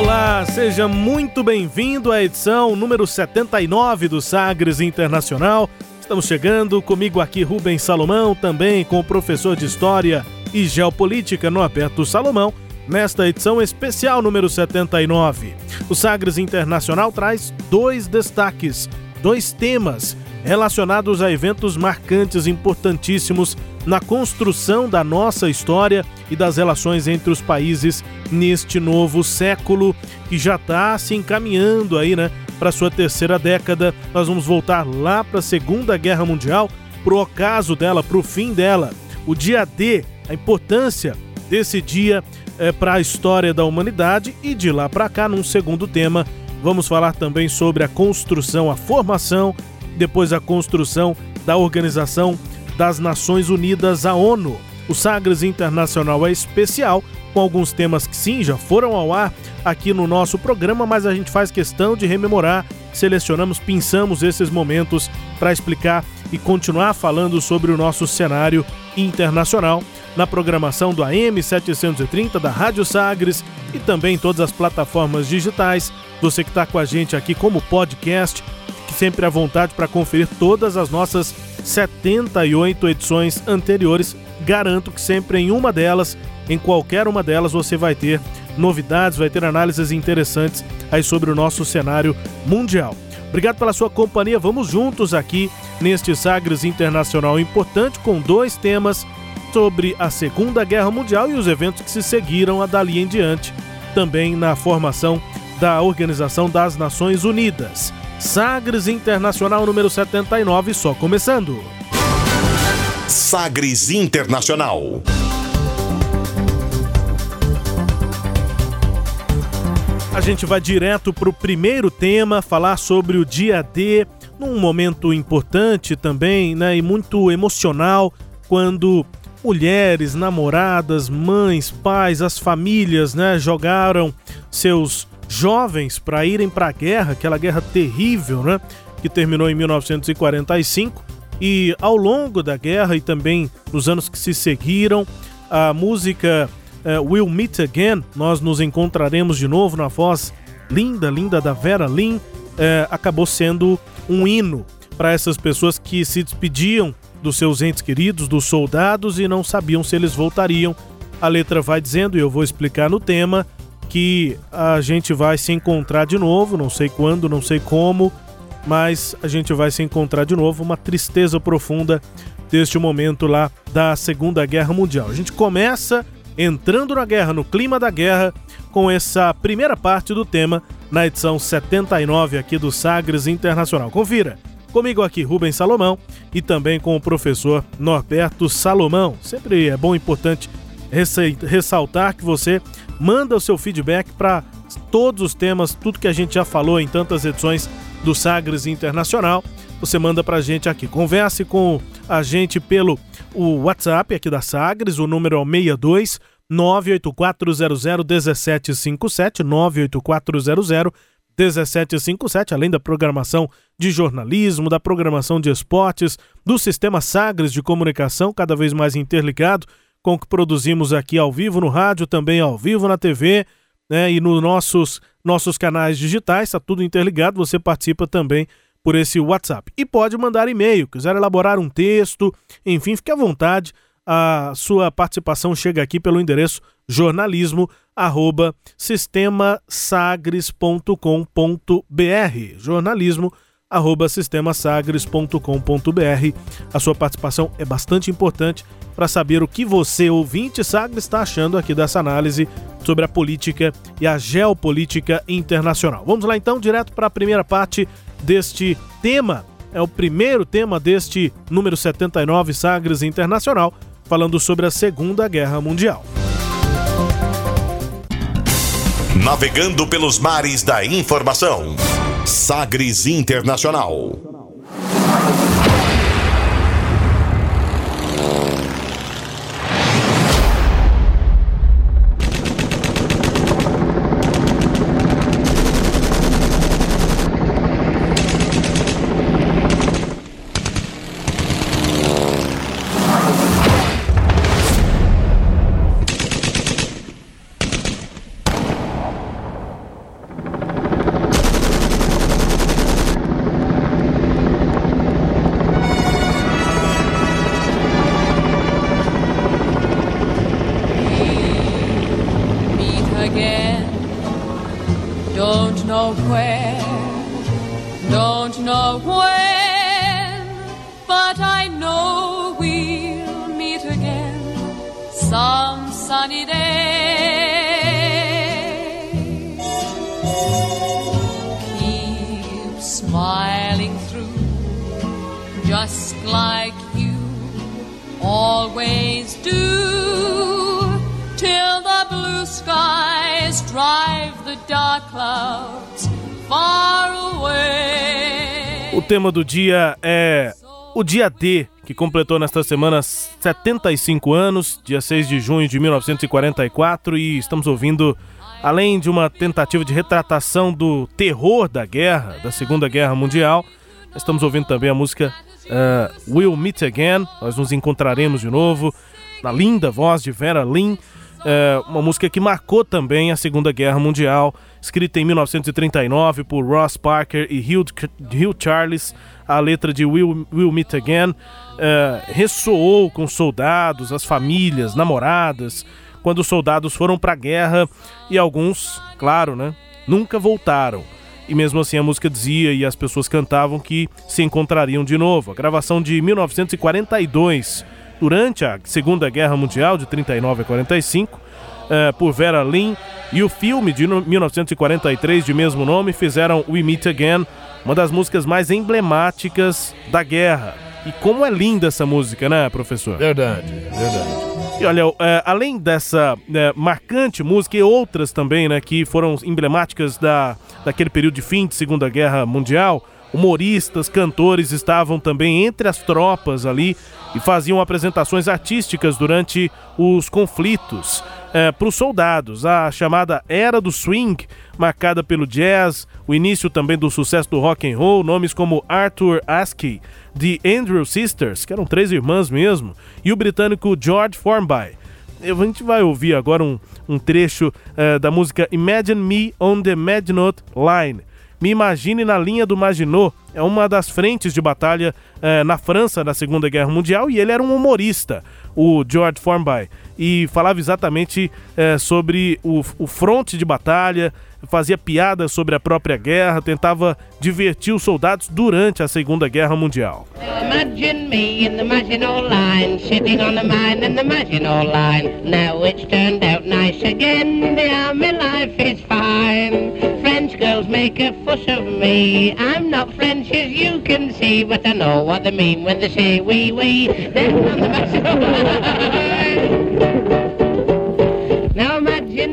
Olá, seja muito bem-vindo à edição número 79 do Sagres Internacional. Estamos chegando comigo aqui Rubens Salomão, também com o professor de História e Geopolítica Norberto Salomão, nesta edição especial número 79. O Sagres Internacional traz dois destaques, dois temas relacionados a eventos marcantes importantíssimos na construção da nossa história e das relações entre os países neste novo século que já está se encaminhando aí, né, para sua terceira década. Nós vamos voltar lá para a Segunda Guerra Mundial, pro ocaso dela, pro fim dela, o dia D, a importância desse dia é, para a história da humanidade e de lá para cá, num segundo tema, vamos falar também sobre a construção, a formação, depois a construção da Organização das Nações Unidas, a ONU. O Sagres Internacional é especial, com alguns temas que sim, já foram ao ar aqui no nosso programa, mas a gente faz questão de rememorar, selecionamos, pensamos esses momentos para explicar e continuar falando sobre o nosso cenário internacional na programação do AM 730 da Rádio Sagres e também em todas as plataformas digitais. Você que está com a gente aqui como podcast, sempre à vontade para conferir todas as nossas 78 edições anteriores. Garanto que sempre em uma delas, em qualquer uma delas, você vai ter novidades, vai ter análises interessantes aí sobre o nosso cenário mundial. Obrigado pela sua companhia. Vamos juntos aqui neste Sagres Internacional importante com dois temas sobre a Segunda Guerra Mundial e os eventos que se seguiram a dali em diante, também na formação da Organização das Nações Unidas. Sagres Internacional número 79, só começando. Sagres Internacional. A gente vai direto para o primeiro tema, falar sobre o dia D, num momento importante também, né, e muito emocional, quando mulheres, namoradas, mães, pais, as famílias, né, jogaram seus jovens para irem para a guerra, aquela guerra terrível, né, que terminou em 1945. E ao longo da guerra e também nos anos que se seguiram, a música uh, We'll Meet Again, nós nos encontraremos de novo na voz linda, linda da Vera Lynn, uh, acabou sendo um hino para essas pessoas que se despediam dos seus entes queridos, dos soldados e não sabiam se eles voltariam. A letra vai dizendo, e eu vou explicar no tema, que a gente vai se encontrar de novo, não sei quando, não sei como, mas a gente vai se encontrar de novo. Uma tristeza profunda deste momento lá da Segunda Guerra Mundial. A gente começa entrando na guerra, no clima da guerra, com essa primeira parte do tema na edição 79 aqui do Sagres Internacional. Confira! Comigo aqui Rubens Salomão e também com o professor Norberto Salomão. Sempre é bom e importante ressaltar que você manda o seu feedback para todos os temas, tudo que a gente já falou em tantas edições do Sagres Internacional. Você manda para a gente aqui. Converse com a gente pelo o WhatsApp aqui da Sagres, o número é o 62 98400 1757 98400 1757, além da programação de jornalismo, da programação de esportes, do sistema Sagres de comunicação, cada vez mais interligado com que produzimos aqui ao vivo no rádio, também ao vivo na TV né, e nos nossos, nossos canais digitais, está tudo interligado. Você participa também por esse WhatsApp. E pode mandar e-mail, quiser elaborar um texto, enfim, fique à vontade. A sua participação chega aqui pelo endereço jornalismo arroba sistemasagres.com.br jornalismo sistemasagres.com.br A sua participação é bastante importante para saber o que você, ouvinte Sagres, está achando aqui dessa análise sobre a política e a geopolítica internacional. Vamos lá então, direto para a primeira parte deste tema. É o primeiro tema deste número 79 Sagres Internacional. falando sobre a Segunda Guerra Mundial. Navegando pelos mares da informação. Sagres Internacional. Tema do dia é o dia D, que completou nesta semana 75 anos, dia 6 de junho de 1944, e estamos ouvindo, além de uma tentativa de retratação do terror da guerra, da Segunda Guerra Mundial, estamos ouvindo também a música uh, We'll Meet Again, nós nos encontraremos de novo, na linda voz de Vera Lynn, uh, uma música que marcou também a Segunda Guerra Mundial escrita em 1939 por Ross Parker e Hugh, Hugh Charles, a letra de Will, Will Meet Again uh, ressoou com soldados, as famílias, namoradas, quando os soldados foram para a guerra e alguns, claro, né, nunca voltaram. E mesmo assim a música dizia e as pessoas cantavam que se encontrariam de novo. A gravação de 1942, durante a Segunda Guerra Mundial, de 39 a 45, uh, por Vera Lynn e o filme de 1943 de mesmo nome fizeram We Meet Again, uma das músicas mais emblemáticas da guerra. E como é linda essa música, né, professor? Verdade, verdade. E olha, é, além dessa é, marcante música e outras também, né, que foram emblemáticas da, daquele período de fim de Segunda Guerra Mundial, humoristas, cantores estavam também entre as tropas ali e faziam apresentações artísticas durante os conflitos é, para os soldados. A chamada Era do Swing, marcada pelo jazz, o início também do sucesso do rock and roll, nomes como Arthur Askey, The Andrew Sisters, que eram três irmãs mesmo, e o britânico George Formby. A gente vai ouvir agora um, um trecho é, da música Imagine Me on the Maginot Line. Me Imagine na linha do Maginot é uma das frentes de batalha é, na França na Segunda Guerra Mundial e ele era um humorista, o George Formby. E falava exatamente é, sobre o, o fronte de batalha, fazia piadas sobre a própria guerra, tentava divertir os soldados durante a Segunda Guerra Mundial.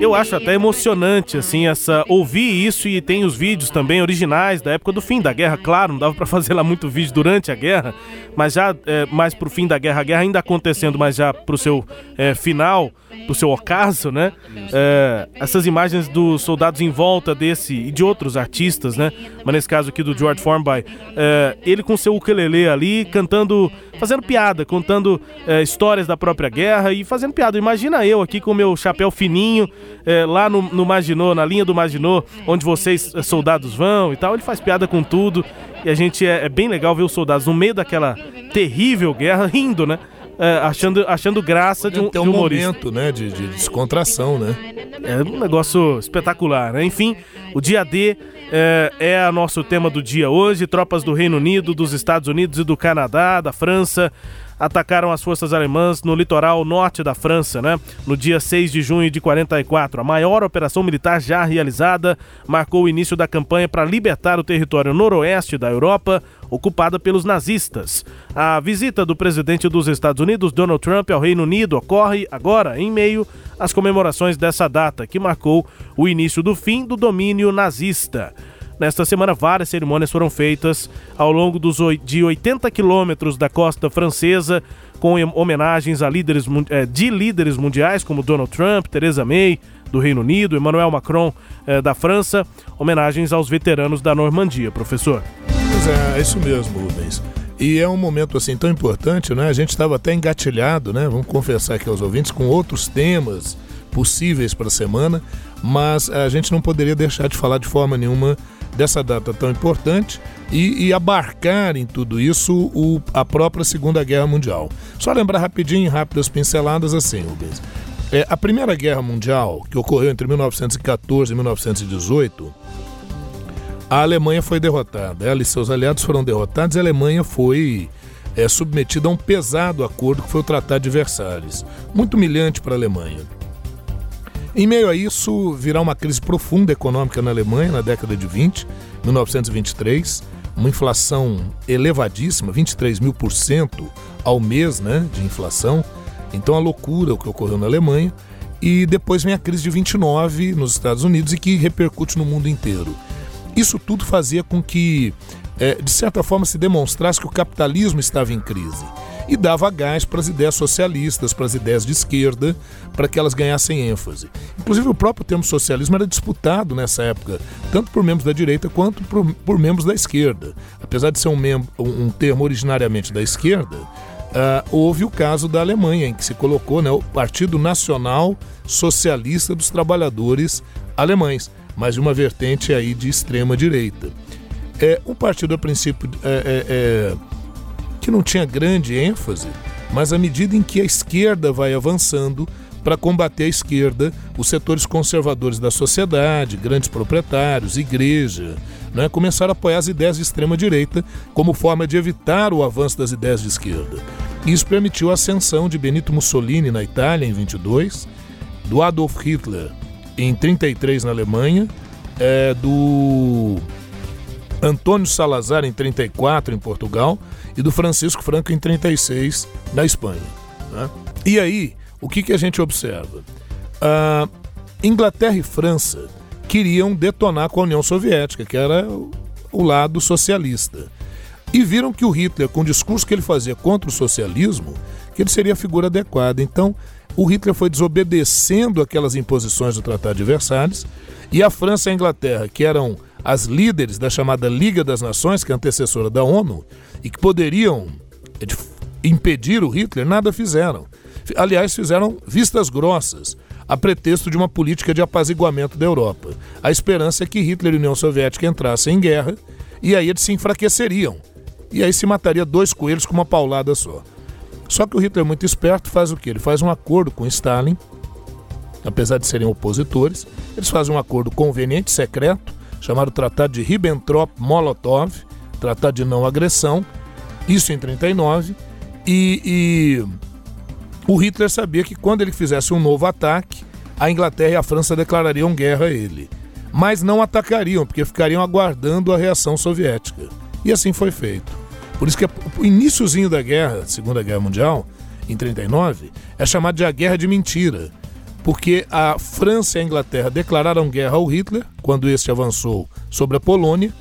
Eu acho até emocionante, assim, essa ouvir isso e tem os vídeos também originais da época do fim da guerra, claro, não dava para fazer lá muito vídeo durante a guerra, mas já é, mais pro fim da guerra, a guerra ainda acontecendo, mas já pro seu é, final, pro seu ocaso, né? É, essas imagens dos soldados em volta desse e de outros artistas, né? Mas nesse caso aqui do George Formby, é, ele com seu ukulele ali cantando, fazendo piada, contando é, histórias da própria guerra e fazendo piada. Imagina eu aqui com meu chapéu fininho, é, lá no, no Maginot, na linha do Maginot, onde vocês é, soldados vão e tal. Ele faz piada com tudo e a gente é, é bem legal ver os soldados no meio daquela terrível guerra rindo, né? É, achando, achando graça de um, um, de um momento, né, de, de, descontração, né? É um negócio espetacular, né? Enfim, o dia D é, é o nosso tema do dia hoje. Tropas do Reino Unido, dos Estados Unidos e do Canadá, da França, atacaram as forças alemãs no litoral norte da França, né? No dia 6 de junho de 44. A maior operação militar já realizada marcou o início da campanha para libertar o território noroeste da Europa, ocupada pelos nazistas. A visita do presidente dos Estados Unidos, Donald Trump, ao Reino Unido ocorre agora em meio às comemorações dessa data, que marcou o início do fim do domínio nazista. Nesta semana, várias cerimônias foram feitas ao longo dos, de 80 quilômetros da costa francesa, com homenagens a líderes, eh, de líderes mundiais como Donald Trump, Theresa May, do Reino Unido, Emmanuel Macron, eh, da França, homenagens aos veteranos da Normandia, professor. Pois é, é isso mesmo, Rubens. E é um momento assim tão importante, né? A gente estava até engatilhado, né? Vamos confessar aqui aos ouvintes com outros temas possíveis para a semana, mas a gente não poderia deixar de falar de forma nenhuma dessa data tão importante e, e abarcar em tudo isso o, a própria Segunda Guerra Mundial. Só lembrar rapidinho, rápidas pinceladas assim, Rubens. É, a Primeira Guerra Mundial, que ocorreu entre 1914 e 1918, a Alemanha foi derrotada. Ela e seus aliados foram derrotados e a Alemanha foi é, submetida a um pesado acordo que foi o Tratado de Versalhes. Muito humilhante para a Alemanha. Em meio a isso, virá uma crise profunda econômica na Alemanha na década de 20, 1923, uma inflação elevadíssima, 23 mil por cento ao mês né, de inflação. Então, a loucura o que ocorreu na Alemanha. E depois vem a crise de 29 nos Estados Unidos e que repercute no mundo inteiro. Isso tudo fazia com que, é, de certa forma, se demonstrasse que o capitalismo estava em crise e dava gás para as ideias socialistas, para as ideias de esquerda, para que elas ganhassem ênfase. Inclusive, o próprio termo socialismo era disputado nessa época, tanto por membros da direita quanto por, por membros da esquerda. Apesar de ser um, um termo originariamente da esquerda, uh, houve o caso da Alemanha, em que se colocou né, o Partido Nacional Socialista dos Trabalhadores Alemães, mas de uma vertente aí de extrema direita. É, um partido, a princípio, é, é, é que não tinha grande ênfase, mas à medida em que a esquerda vai avançando para combater a esquerda, os setores conservadores da sociedade, grandes proprietários, igreja, né, começaram a apoiar as ideias de extrema-direita como forma de evitar o avanço das ideias de esquerda. Isso permitiu a ascensão de Benito Mussolini na Itália em 22, do Adolf Hitler em 33 na Alemanha, é, do Antônio Salazar em 34 em Portugal e do Francisco Franco em 36 na Espanha. Né? E aí, o que, que a gente observa? A Inglaterra e França queriam detonar com a União Soviética, que era o lado socialista. E viram que o Hitler, com o discurso que ele fazia contra o socialismo, que ele seria a figura adequada. Então, o Hitler foi desobedecendo aquelas imposições do Tratado de Versalhes, e a França e a Inglaterra, que eram as líderes da chamada Liga das Nações, que é antecessora da ONU, e que poderiam é, impedir o Hitler, nada fizeram. Aliás, fizeram vistas grossas, a pretexto de uma política de apaziguamento da Europa. A esperança é que Hitler e a União Soviética entrassem em guerra e aí eles se enfraqueceriam. E aí se mataria dois coelhos com uma paulada só. Só que o Hitler, muito esperto, faz o quê? Ele faz um acordo com Stalin, apesar de serem opositores, eles fazem um acordo conveniente, secreto, chamado Tratado de Ribbentrop-Molotov, Tratado de Não Agressão, isso em 39, e, e o Hitler sabia que quando ele fizesse um novo ataque, a Inglaterra e a França declarariam guerra a ele. Mas não atacariam, porque ficariam aguardando a reação soviética. E assim foi feito. Por isso que o iníciozinho da guerra, Segunda Guerra Mundial, em 39, é chamado de a Guerra de Mentira, porque a França e a Inglaterra declararam guerra ao Hitler quando este avançou sobre a Polônia,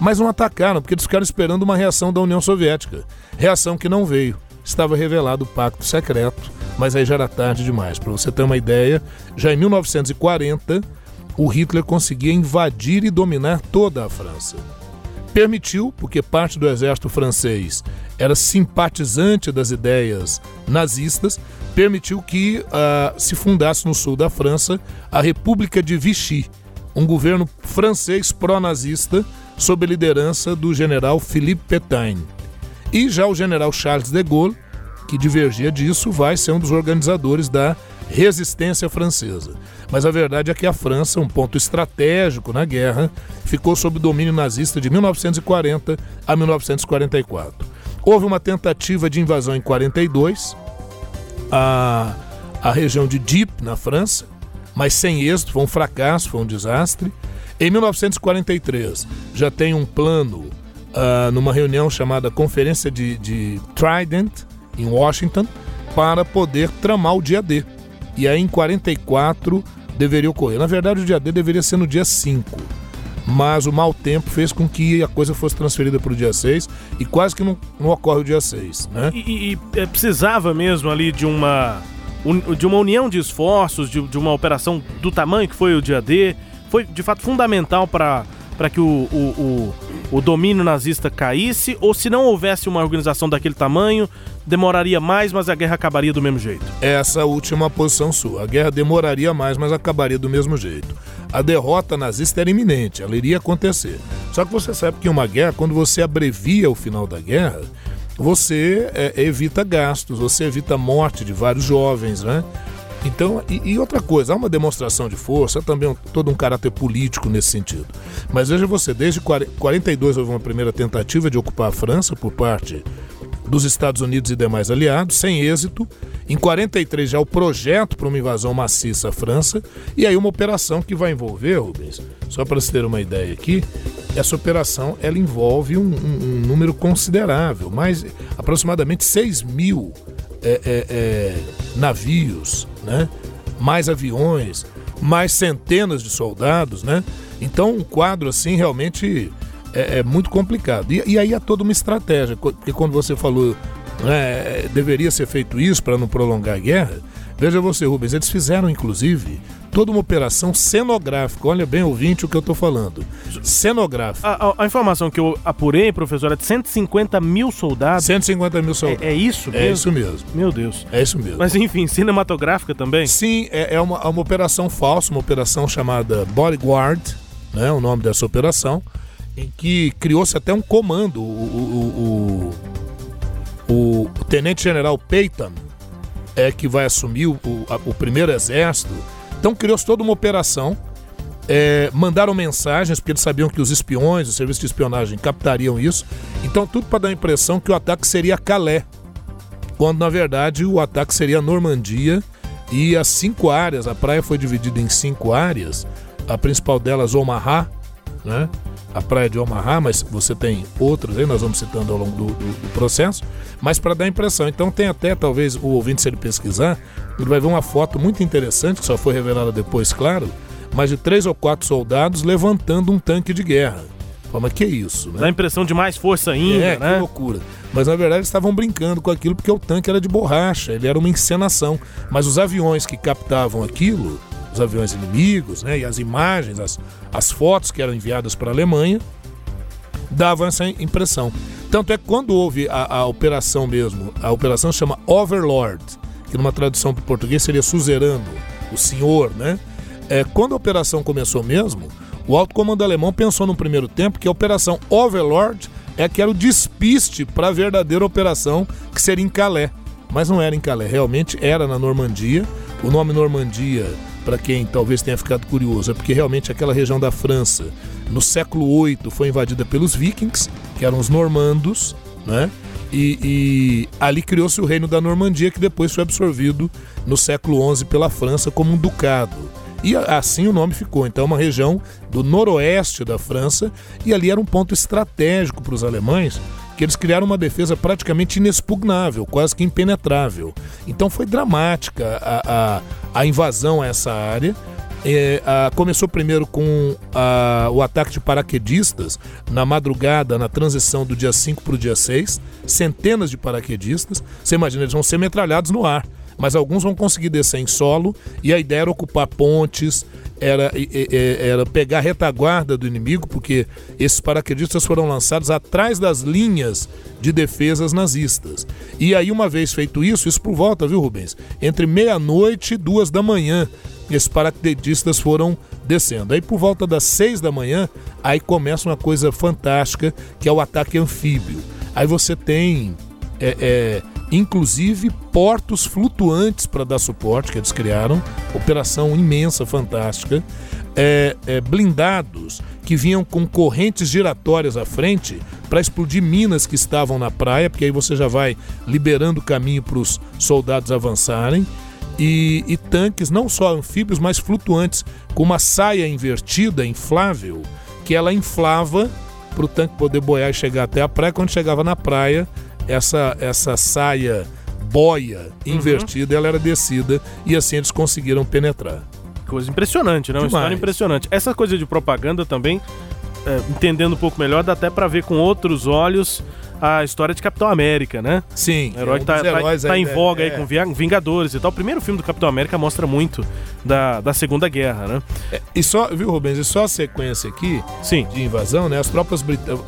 mas não atacaram porque eles ficaram esperando uma reação da União Soviética. Reação que não veio. Estava revelado o pacto secreto, mas aí já era tarde demais. Para você ter uma ideia, já em 1940, o Hitler conseguia invadir e dominar toda a França. Permitiu, porque parte do exército francês era simpatizante das ideias nazistas, permitiu que uh, se fundasse no sul da França a República de Vichy, um governo francês pró-nazista sob a liderança do general Philippe Pétain. E já o general Charles de Gaulle, que divergia disso, vai ser um dos organizadores da resistência francesa. Mas a verdade é que a França, um ponto estratégico na guerra, ficou sob domínio nazista de 1940 a 1944. Houve uma tentativa de invasão em 42, a, a região de Dieppe, na França, mas sem êxito, foi um fracasso, foi um desastre. Em 1943, já tem um plano uh, numa reunião chamada Conferência de, de Trident, em Washington, para poder tramar o dia D. E aí, em 44, deveria ocorrer. Na verdade, o dia D deveria ser no dia 5 mas o mau tempo fez com que a coisa fosse transferida para o dia 6 e quase que não, não ocorre o dia 6, né? E, e, e é, precisava mesmo ali de uma, de uma união de esforços, de, de uma operação do tamanho que foi o dia D, foi de fato fundamental para que o, o, o, o, domínio nazista caísse, ou se não houvesse uma organização daquele tamanho, demoraria mais, mas a guerra acabaria do mesmo jeito? Essa última posição sua. A guerra demoraria mais, mas acabaria do mesmo jeito a derrota nazista era iminente, ela iria acontecer. Só que você sabe que em uma guerra, quando você abrevia o final da guerra, você é, evita gastos, você evita a morte de vários jovens, né? Então, e, e, outra coisa, há uma demonstração de força, também um, todo um caráter político nesse sentido. Mas veja você, desde 42 houve uma primeira tentativa de ocupar a França por parte dos Estados Unidos e demais aliados, sem êxito. Em 43 já o projeto para uma invasão maciça à França e aí uma operação que vai envolver, Rubens, só para você ter uma ideia aqui, essa operação ela envolve um, um, um número considerável, mais aproximadamente 6 mil é, é, é, navios, né? mais aviões, mais centenas de soldados, né? Então um quadro assim realmente é, é muito complicado. E, e, aí há toda uma estratégia, porque quando você falou né, deveria ser feito isso para não prolongar a guerra, veja você, Rubens, eles fizeram inclusive toda uma operação cenográfica. Olha bem, ouvinte, o que eu estou falando. Cenográfica. A, a, a, informação que eu apurei, professor, é de 150 mil soldados. 150 mil soldados. É, é isso mesmo? É isso mesmo. Meu Deus. É isso mesmo. Mas enfim, cinematográfica também? Sim, é, é uma, é uma operação falsa, uma operação chamada Bodyguard, né, o nome dessa operação em que criou-se até um comando. O, o, o, o tenente-general Peyton é que vai assumir o, o primeiro exército. Então criou-se toda uma operação. É, mandaram mensagens, porque eles sabiam que os espiões, o serviço de espionagem, captariam isso. Então, tudo para dar a impressão que o ataque seria Calais, quando na verdade o ataque seria Normandia e as cinco áreas. A praia foi dividida em cinco áreas, a principal delas, Omaha, né? A praia de Omaha, mas você tem outras aí, nós vamos citando ao longo do, do, do processo, mas para dar impressão. Então tem até, talvez, o ouvinte, se ele pesquisar, ele vai ver uma foto muito interessante, que só foi revelada depois, claro, mas de três ou quatro soldados levantando um tanque de guerra. Mas que é isso, né? Dá a impressão de mais força ainda, é, né? que loucura. Mas na verdade eles estavam brincando com aquilo porque o tanque era de borracha, ele era uma encenação. Mas os aviões que captavam aquilo os aviões inimigos, né, e as imagens, as, as fotos que eram enviadas para a Alemanha, davam essa impressão. Tanto é que quando houve a, a operação mesmo, a operação chama Overlord, que numa tradução para o português seria suzerano, o senhor, né? É, quando a operação começou mesmo, o alto comando alemão pensou no primeiro tempo que a operação Overlord é que era o despiste para a verdadeira operação que seria em Calais. Mas não era em Calais, realmente era na Normandia. O nome Normandia para quem talvez tenha ficado curioso, é porque realmente aquela região da França, no século VIII, foi invadida pelos vikings, que eram os normandos, né? E, e ali criou-se o reino da Normandia, que depois foi absorvido no século XI pela França como um ducado. E assim o nome ficou. Então, é uma região do noroeste da França, e ali era um ponto estratégico para os alemães, que eles criaram uma defesa praticamente inexpugnável, quase que impenetrável. Então foi dramática a, a, a invasão a essa área. É, a, começou primeiro com a, o ataque de paraquedistas na madrugada, na transição do dia 5 para o dia 6. Centenas de paraquedistas. Você imagina, eles vão ser metralhados no ar mas alguns vão conseguir descer em solo e a ideia era ocupar pontes, era, era pegar a retaguarda do inimigo, porque esses paraquedistas foram lançados atrás das linhas de defesas nazistas. E aí, uma vez feito isso, isso por volta, viu, Rubens? Entre meia-noite e duas da manhã, esses paraquedistas foram descendo. Aí, por volta das seis da manhã, aí começa uma coisa fantástica, que é o ataque anfíbio. Aí você tem é, é, inclusive portos flutuantes para dar suporte que eles criaram, operação imensa, fantástica, é, é, blindados que vinham com correntes giratórias à frente para explodir minas que estavam na praia, porque aí você já vai liberando caminho para os soldados avançarem. E, e, tanques não só anfíbios, mas flutuantes, com uma saia invertida, inflável, que ela inflava para o tanque poder boiar e chegar até a praia. Quando chegava na praia, essa, essa saia boia invertida, uhum. ela era descida e assim eles conseguiram penetrar. Coisa impressionante, né? Uma Demais. história impressionante. Essa coisa de propaganda também, é, entendendo um pouco melhor, dá até para ver com outros olhos a história de Capitão América, né? Sim. O herói é um tá, tá, tá, em voga é, aí com Vingadores e tal. O primeiro filme do Capitão América mostra muito da, da Segunda Guerra, né? É, e só, viu, Rubens, e só a sequência aqui Sim. de invasão, né? As tropas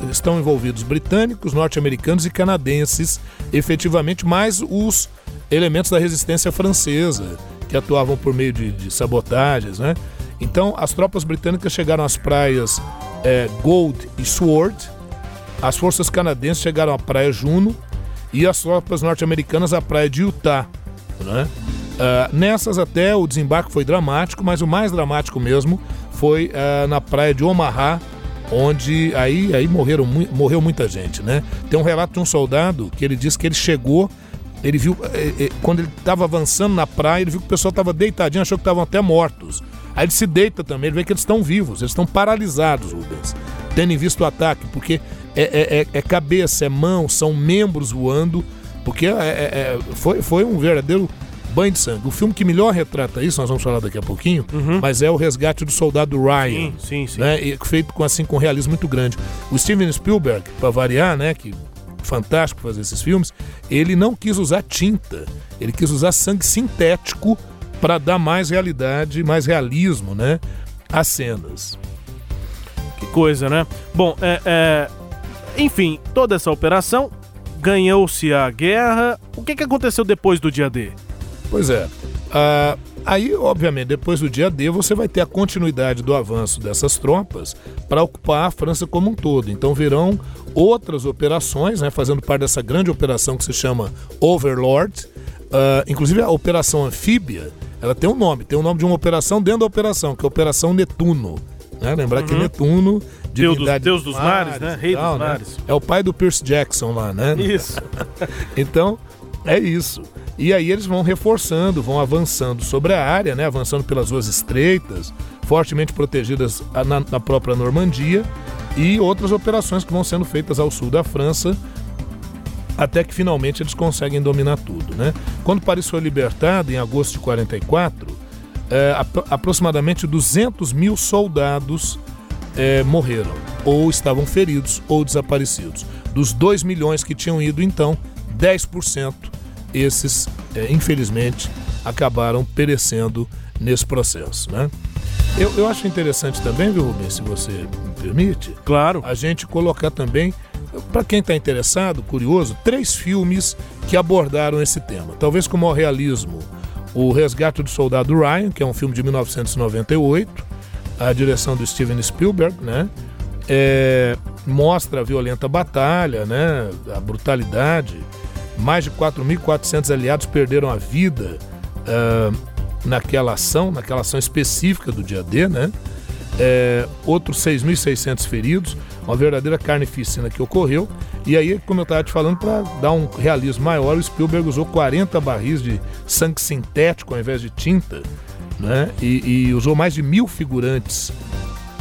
estão envolvidos britânicos, norte-americanos e canadenses, efetivamente, mais os elementos da resistência francesa, que atuavam por meio de, de sabotagens, né? Então, as tropas britânicas chegaram às praias é, Gold e Sword, as forças canadenses chegaram à praia Juno e as tropas norte-americanas à praia de Utah. Né? Uh, nessas até o desembarque foi dramático, mas o mais dramático mesmo foi uh, na praia de Omaha, onde aí, aí morreram, morreu muita gente, né? Tem um relato de um soldado que ele disse que ele chegou, ele viu, eh, eh, quando ele estava avançando na praia, ele viu que o pessoal estava deitadinho, achou que estavam até mortos. Aí ele se deita também, ele vê que eles estão vivos, eles estão paralisados, Rubens, tendo visto o ataque, porque é, é, é, é cabeça, é mão, são membros voando, porque é, é, foi, foi um verdadeiro banho de sangue. O filme que melhor retrata isso, nós vamos falar daqui a pouquinho, uhum. mas é o Resgate do Soldado Ryan. Sim, sim, sim. Né, feito com, assim, com um realismo muito grande. O Steven Spielberg, para variar, né, que fantástico fazer esses filmes, ele não quis usar tinta, ele quis usar sangue sintético para dar mais realidade, mais realismo, né, às cenas. Que coisa, né? Bom, é, é, enfim, toda essa operação ganhou-se a guerra. O que, que aconteceu depois do dia D? Pois é. Uh, aí, obviamente, depois do dia D, você vai ter a continuidade do avanço dessas tropas para ocupar a França como um todo. Então virão outras operações, né, fazendo parte dessa grande operação que se chama Overlord. Uh, inclusive a operação anfíbia, ela tem um nome, tem o um nome de uma operação dentro da operação, que é a Operação Netuno. Né? Lembrar uhum. que Netuno Deus dos, Deus dos mares, mares, né? Rei tal, dos né? mares. É o pai do Pierce Jackson lá, né? Isso. então, é isso. E aí eles vão reforçando, vão avançando sobre a área, né? Avançando pelas ruas estreitas, fortemente protegidas na, na própria Normandia e outras operações que vão sendo feitas ao sul da França até que finalmente eles conseguem dominar tudo, né? Quando Paris foi libertado em agosto de 44, é, aproximadamente 200 mil soldados é, morreram, ou estavam feridos, ou desaparecidos. Dos 2 milhões que tinham ido, então, 10% esses, é, infelizmente, acabaram perecendo nesse processo. Né? Eu, eu acho interessante também, viu, Rubens, se você me permite, claro. a gente colocar também, para quem está interessado, curioso, três filmes que abordaram esse tema. Talvez com o maior realismo, O Resgate do Soldado Ryan, que é um filme de 1998, a direção do Steven Spielberg, né? É, mostra a violenta batalha, né? A brutalidade. Mais de 4.400 aliados perderam a vida uh, naquela ação, naquela ação específica do dia D, né? É, outros 6.600 feridos, uma verdadeira carnificina que ocorreu. E aí, como eu estava te falando, para dar um realismo maior, o Spielberg usou 40 barris de sangue sintético ao invés de tinta né? E, e, usou mais de mil figurantes,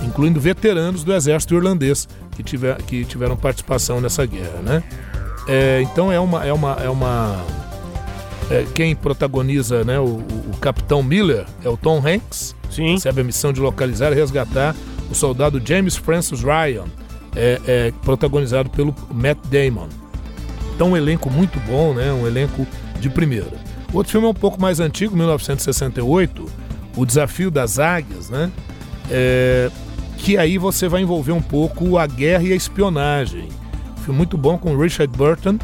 incluindo veteranos do exército irlandês que, tiver, que tiveram participação nessa guerra. Né? É, então é uma. É uma, é uma é, quem protagoniza né, o, o, capitão Miller é o Tom Hanks. Sim. Recebe a missão de localizar e resgatar o soldado James Francis Ryan, é, é, protagonizado pelo Matt Damon. Então um elenco muito bom, né? Um elenco de primeira. Outro filme é um pouco mais antigo, 1968, o Desafio das Águias, né? É, que aí você vai envolver um pouco a guerra e a espionagem. Filme muito bom com Richard Burton,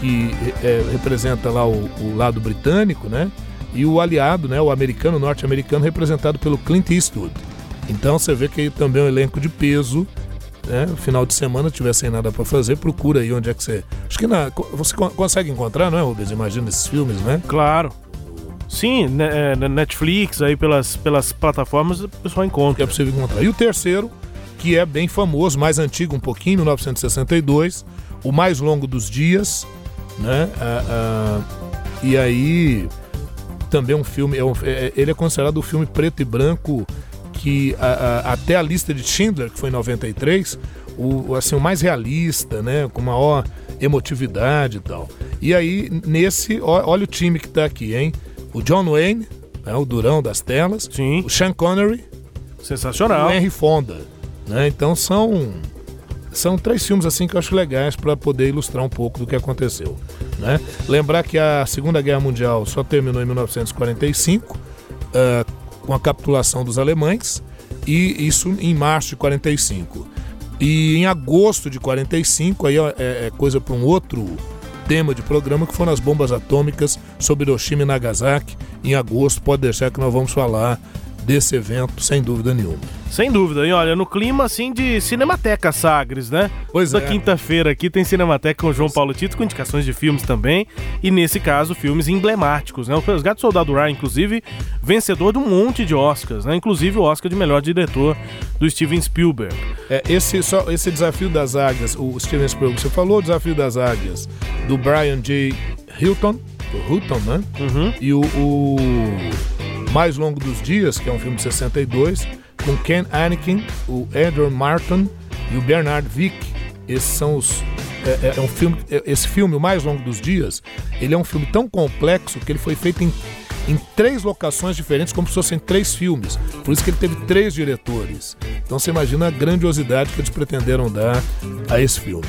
que é, representa lá o, o, lado britânico, né? E o aliado, né? O americano, norte-americano, representado pelo Clint Eastwood. Então você vê que aí também é um elenco de peso né, final de semana, tiver sem nada para fazer, procura aí onde é que você. Acho que na, você consegue encontrar, não é, Rubens? Imagina esses filmes, né? Claro. Sim, né, na Netflix, aí pelas, pelas plataformas, o pessoal encontra. É possível encontrar. E o terceiro, que é bem famoso, mais antigo um pouquinho, 1962, O Mais Longo dos Dias, né? Ah, ah, e aí também um filme, é um, é, ele é considerado o filme preto e branco que a, a, até a lista de Schindler, que foi em 93, o, assim, o mais realista, né? Com maior emotividade e tal. E aí, nesse, olha o time que tá aqui, hein? O John Wayne, né, o durão das telas. Sim. O Sean Connery. Sensacional. O Henry Fonda. Né? Então são são três filmes assim que eu acho legais para poder ilustrar um pouco do que aconteceu. Né? Lembrar que a Segunda Guerra Mundial só terminou em 1945. Uh, com a capitulação dos alemães, e isso em março de 45. E em agosto de 45, aí é, é coisa para um outro tema de programa, que foram as bombas atômicas sobre Hiroshima e Nagasaki. Em agosto, pode deixar que nós vamos falar desse evento, sem dúvida nenhuma. Sem dúvida. E olha, no clima assim de Cinemateca Sagres, né? Pois Toda é. quinta-feira aqui tem Cinemateca com o João Paulo Tito, com indicações de filmes também. E nesse caso, filmes emblemáticos, né? O Resgate Soldado Ryan, inclusive, vencedor de um monte de Oscars, né? Inclusive o Oscar de melhor diretor do Steven Spielberg. É, esse, só, esse desafio das águias, o Steven Spielberg, você falou o desafio das águias do Brian J. Hilton, Hilton, né? Uhum. E o, o mais Longo dos Dias, que é um filme de 62, com Ken Anakin, o Edward Martin e o Bernard Vick. Esses são os. É, é, é um filme, é, esse filme, O Mais Longo dos Dias, ele é um filme tão complexo que ele foi feito em, em três locações diferentes, como se fossem três filmes. Por isso que ele teve três diretores. Então você imagina a grandiosidade que eles pretenderam dar a esse filme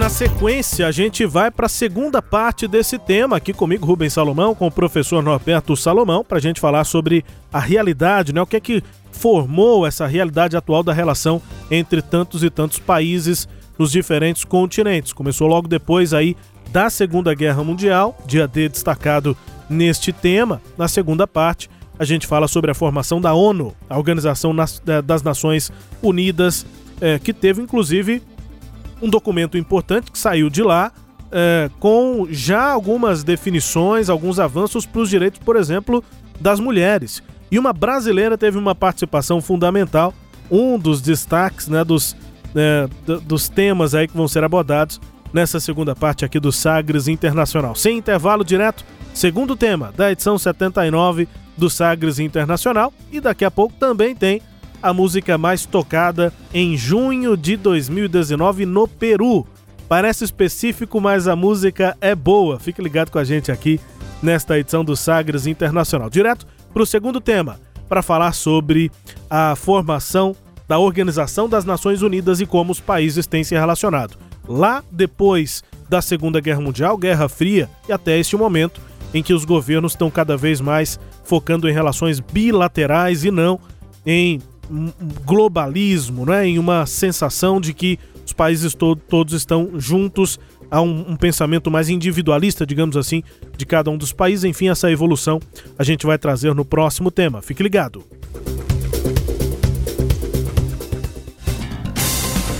na sequência a gente vai para a segunda parte desse tema aqui comigo, Rubens Salomão, com o professor Norberto Salomão, para a gente falar sobre a realidade, né? O que é que formou essa realidade atual da relação entre tantos e tantos países nos diferentes continentes. Começou logo depois aí da Segunda Guerra Mundial, dia D destacado neste tema. Na segunda parte, a gente fala sobre a formação da ONU, a Organização das Nações Unidas, é, que teve inclusive um documento importante que saiu de lá é, com já algumas definições, alguns avanços para os direitos, por exemplo, das mulheres. E uma brasileira teve uma participação fundamental, um dos destaques né, dos, é, dos temas aí que vão ser abordados nessa segunda parte aqui do Sagres Internacional. Sem intervalo direto, segundo tema da edição 79 do Sagres Internacional. E daqui a pouco também tem a música mais tocada em junho de 2019 no Peru. Parece específico, mas a música é boa. Fique ligado com a gente aqui nesta edição do Sagres Internacional. Direto para o segundo tema, para falar sobre a formação da Organização das Nações Unidas e como os países têm se relacionado. Lá depois da Segunda Guerra Mundial, Guerra Fria e até este momento em que os governos estão cada vez mais focando em relações bilaterais e não em globalismo, né? em uma sensação de que os países to todos estão juntos a um, um, pensamento mais individualista, digamos assim, de cada um dos países. Enfim, essa evolução a gente vai trazer no próximo tema. Fique ligado.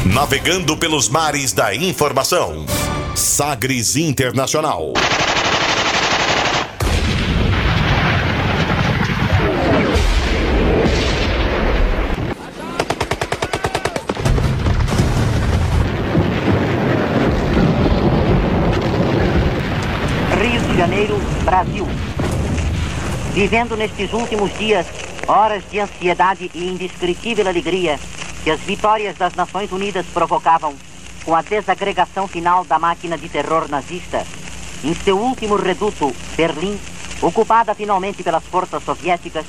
Navegando pelos mares da informação. Sagres Internacional. Janeiro, Brasil. Vivendo nestes últimos dias horas de ansiedade e indescritível alegria que as vitórias das Nações Unidas provocavam com a desagregação final da máquina de terror nazista, em seu último reduto, Berlim, ocupada finalmente pelas forças soviéticas,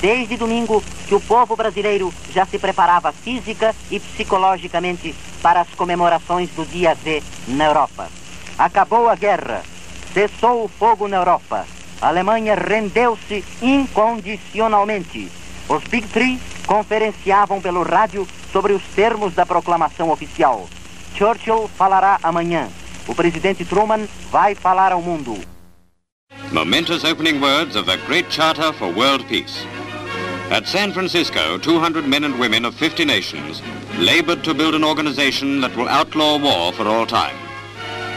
desde domingo que o povo brasileiro já se preparava física e psicologicamente para as comemorações do dia Z na Europa. Acabou a guerra Cessou o fogo na Europa. A Alemanha rendeu-se incondicionalmente. Os Big Three conferenciavam pelo rádio sobre os termos da proclamação oficial. Churchill falará amanhã. O presidente Truman vai falar ao mundo. Momentous opening words of the Great Charter for World Peace. At San Francisco, 200 men and women of 50 nations labored to build an organization that will outlaw war for all time.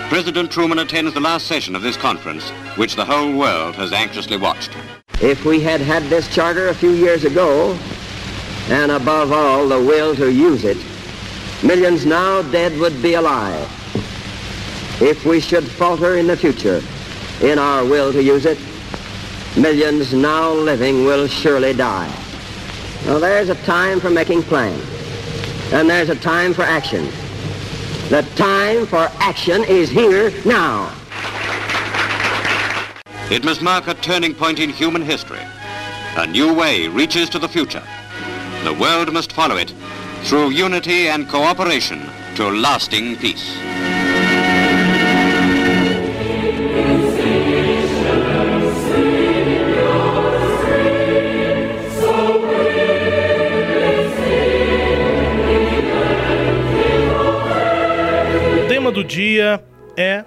President Truman attends the last session of this conference, which the whole world has anxiously watched. If we had had this charter a few years ago, and above all the will to use it, millions now dead would be alive. If we should falter in the future in our will to use it, millions now living will surely die. Now there's a time for making plans, and there's a time for action. The time for action is here now. It must mark a turning point in human history. A new way reaches to the future. The world must follow it through unity and cooperation to lasting peace. Do dia é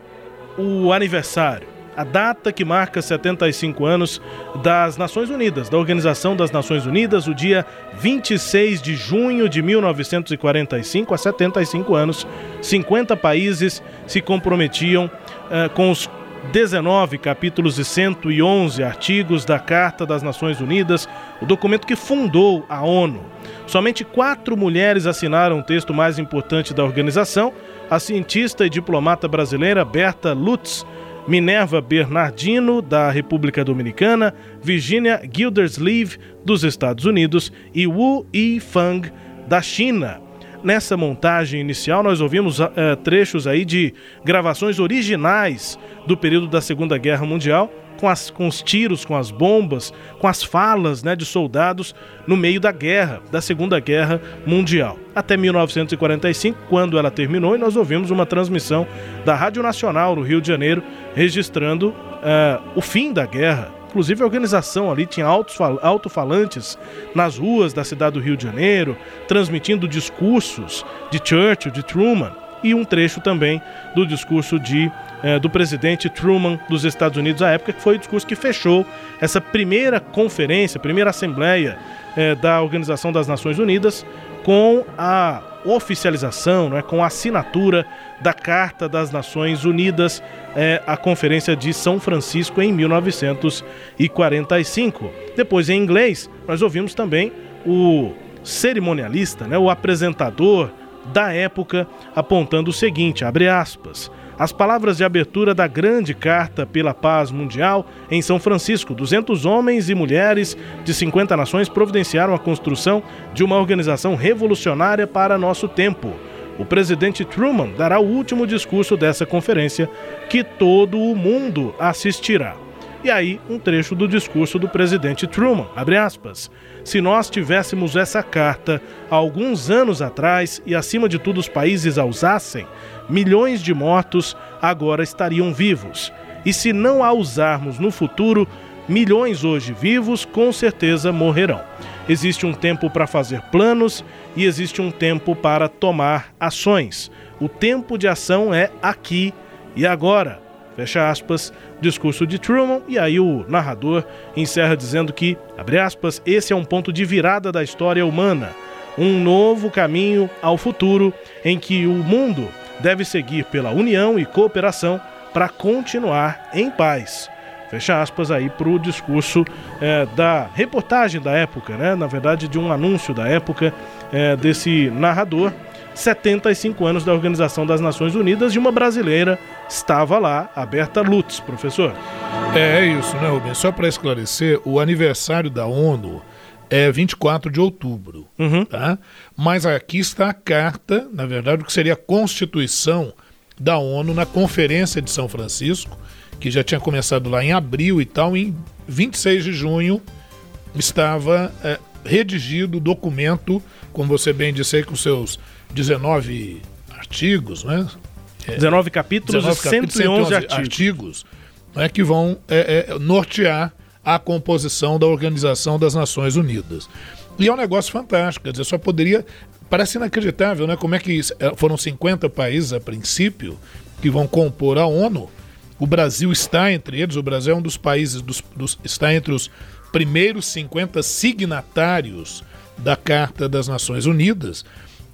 o aniversário, a data que marca 75 anos das Nações Unidas, da Organização das Nações Unidas, o dia 26 de junho de 1945, há 75 anos, 50 países se comprometiam uh, com os 19 capítulos e 111 artigos da Carta das Nações Unidas, o documento que fundou a ONU. Somente quatro mulheres assinaram o texto mais importante da organização: a cientista e diplomata brasileira Berta Lutz, Minerva Bernardino, da República Dominicana, Virginia Gildersleeve, dos Estados Unidos e Wu Yifang, da China. Nessa montagem inicial, nós ouvimos uh, trechos aí de gravações originais do período da Segunda Guerra Mundial, com, as, com os tiros, com as bombas, com as falas né, de soldados no meio da guerra, da Segunda Guerra Mundial. Até 1945, quando ela terminou, e nós ouvimos uma transmissão da Rádio Nacional no Rio de Janeiro, registrando uh, o fim da guerra Inclusive a organização ali tinha alto-falantes nas ruas da cidade do Rio de Janeiro, transmitindo discursos de Churchill, de Truman e um trecho também do discurso de, eh, do presidente Truman dos Estados Unidos à época, que foi o discurso que fechou essa primeira conferência, primeira assembleia eh, da Organização das Nações Unidas com a oficialização, não é, com a assinatura da Carta das Nações Unidas, é, a Conferência de São Francisco em 1945. Depois, em inglês, nós ouvimos também o cerimonialista, né, o apresentador da época, apontando o seguinte, abre aspas, as palavras de abertura da grande Carta pela Paz Mundial em São Francisco. 200 homens e mulheres de 50 nações providenciaram a construção de uma organização revolucionária para nosso tempo. O presidente Truman dará o último discurso dessa conferência, que todo o mundo assistirá. E aí, um trecho do discurso do presidente Truman, abre aspas. Se nós tivéssemos essa carta alguns anos atrás e, acima de tudo, os países a usassem, milhões de mortos agora estariam vivos. E se não a usarmos no futuro, milhões hoje vivos com certeza morrerão. Existe um tempo para fazer planos e existe um tempo para tomar ações. O tempo de ação é aqui e agora. Fecha aspas, discurso de Truman, e aí o narrador encerra dizendo que, abre aspas, esse é um ponto de virada da história humana, um novo caminho ao futuro em que o mundo deve seguir pela união e cooperação para continuar em paz. Fecha aspas aí para o discurso é, da reportagem da época, né? na verdade de um anúncio da época é, desse narrador 75 anos da Organização das Nações Unidas e uma brasileira estava lá, a Berta Lutz, professor. É, é isso, né, Rubens? Só para esclarecer, o aniversário da ONU é 24 de outubro, uhum. tá? Mas aqui está a carta, na verdade, o que seria a Constituição da ONU na Conferência de São Francisco, que já tinha começado lá em abril e tal, em 26 de junho estava é, redigido o documento, como você bem disse aí, com seus 19 artigos, né? É, 19 capítulos 19 e 111, 111 artigos, artigos né, que vão é, é, nortear a composição da Organização das Nações Unidas. E é um negócio fantástico, quer dizer, só poderia. Parece inacreditável, né? Como é que é, foram 50 países a princípio que vão compor a ONU. O Brasil está entre eles, o Brasil é um dos países, dos, dos, está entre os primeiros 50 signatários da Carta das Nações Unidas,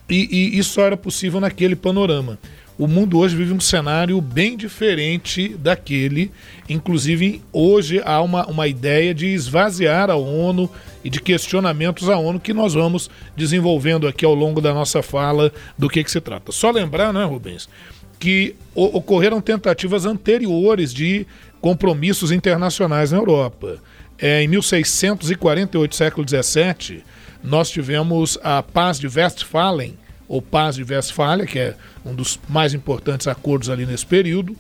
e, e isso era possível naquele panorama o mundo hoje vive um cenário bem diferente daquele. Inclusive, hoje há uma, uma ideia de esvaziar a ONU e de questionamentos à ONU que nós vamos desenvolvendo aqui ao longo da nossa fala do que, que se trata. Só lembrar, né, Rubens, que ocorreram tentativas anteriores de compromissos internacionais na Europa. É, em 1648, século XVII, nós tivemos a Paz de Westphalen, ou Paz de Westfália, que é um dos mais importantes acordos ali nesse período.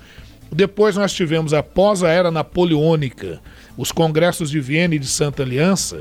Depois nós tivemos a pós-era napoleônica, os congressos de Viena e de Santa Aliança,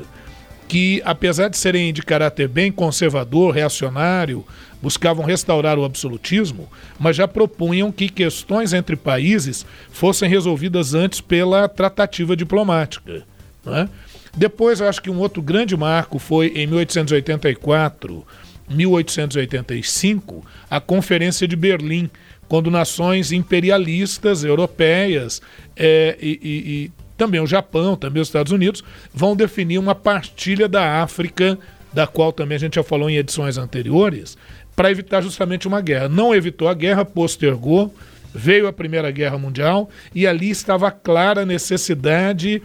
que apesar de serem de caráter bem conservador, reacionário, buscavam restaurar o absolutismo, mas já propunham que questões entre países fossem resolvidas antes pela tratativa diplomática. Né? Depois, acho que um outro grande marco foi em 1884 1885, a Conferência de Berlim, quando nações imperialistas europeias é, e, e, e também o Japão, também os Estados Unidos, vão definir uma partilha da África, da qual também a gente já falou em edições anteriores, para evitar justamente uma guerra. Não evitou a guerra, postergou, veio a Primeira Guerra Mundial e ali estava clara a necessidade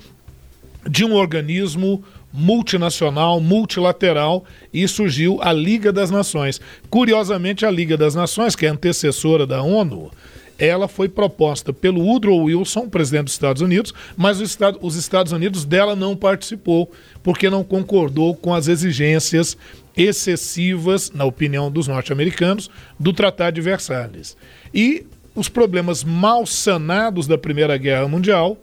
de um organismo multinacional, multilateral e surgiu a Liga das Nações. Curiosamente, a Liga das Nações, que é antecessora da ONU, ela foi proposta pelo Woodrow Wilson, presidente dos Estados Unidos, mas os Estados Unidos dela não participou porque não concordou com as exigências excessivas, na opinião dos norte-americanos, do Tratado de Versalhes. E os problemas mal sanados da Primeira Guerra Mundial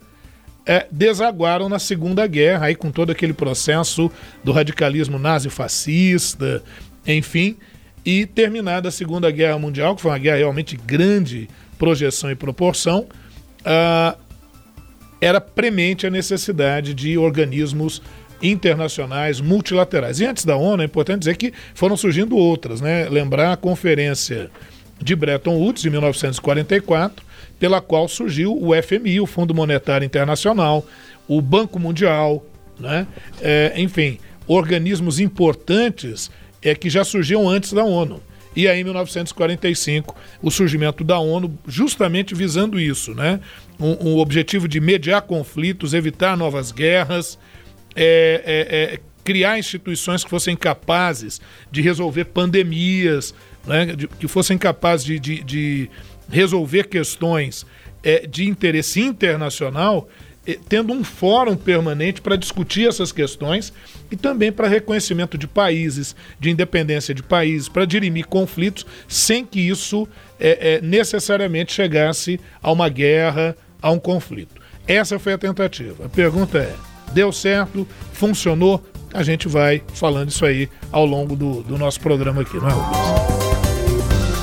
é, desaguaram na Segunda Guerra, aí com todo aquele processo do radicalismo nazi-fascista, enfim, e terminada a Segunda Guerra Mundial, que foi uma guerra realmente grande projeção e proporção, uh, era premente a necessidade de organismos internacionais multilaterais. E antes da ONU, é importante dizer que foram surgindo outras, né? Lembrar a Conferência de Bretton Woods, de 1944, pela qual surgiu o FMI, o Fundo Monetário Internacional, o Banco Mundial, né? É, enfim, organismos importantes é, que já surgiam antes da ONU. E aí, em 1945, o surgimento da ONU, justamente visando isso, né? Um, um objetivo de mediar conflitos, evitar novas guerras, é, é, é, criar instituições que fossem capazes de resolver pandemias, né? de, que fossem capazes de, de, de resolver questões é, de interesse internacional, é, tendo um fórum permanente para discutir essas questões e também para reconhecimento de países, de independência de países, para dirimir conflitos sem que isso é, é, necessariamente chegasse a uma guerra, a um conflito. Essa foi a tentativa. A pergunta é: deu certo? Funcionou? A gente vai falando isso aí ao longo do, do nosso programa aqui, não é, Rubens?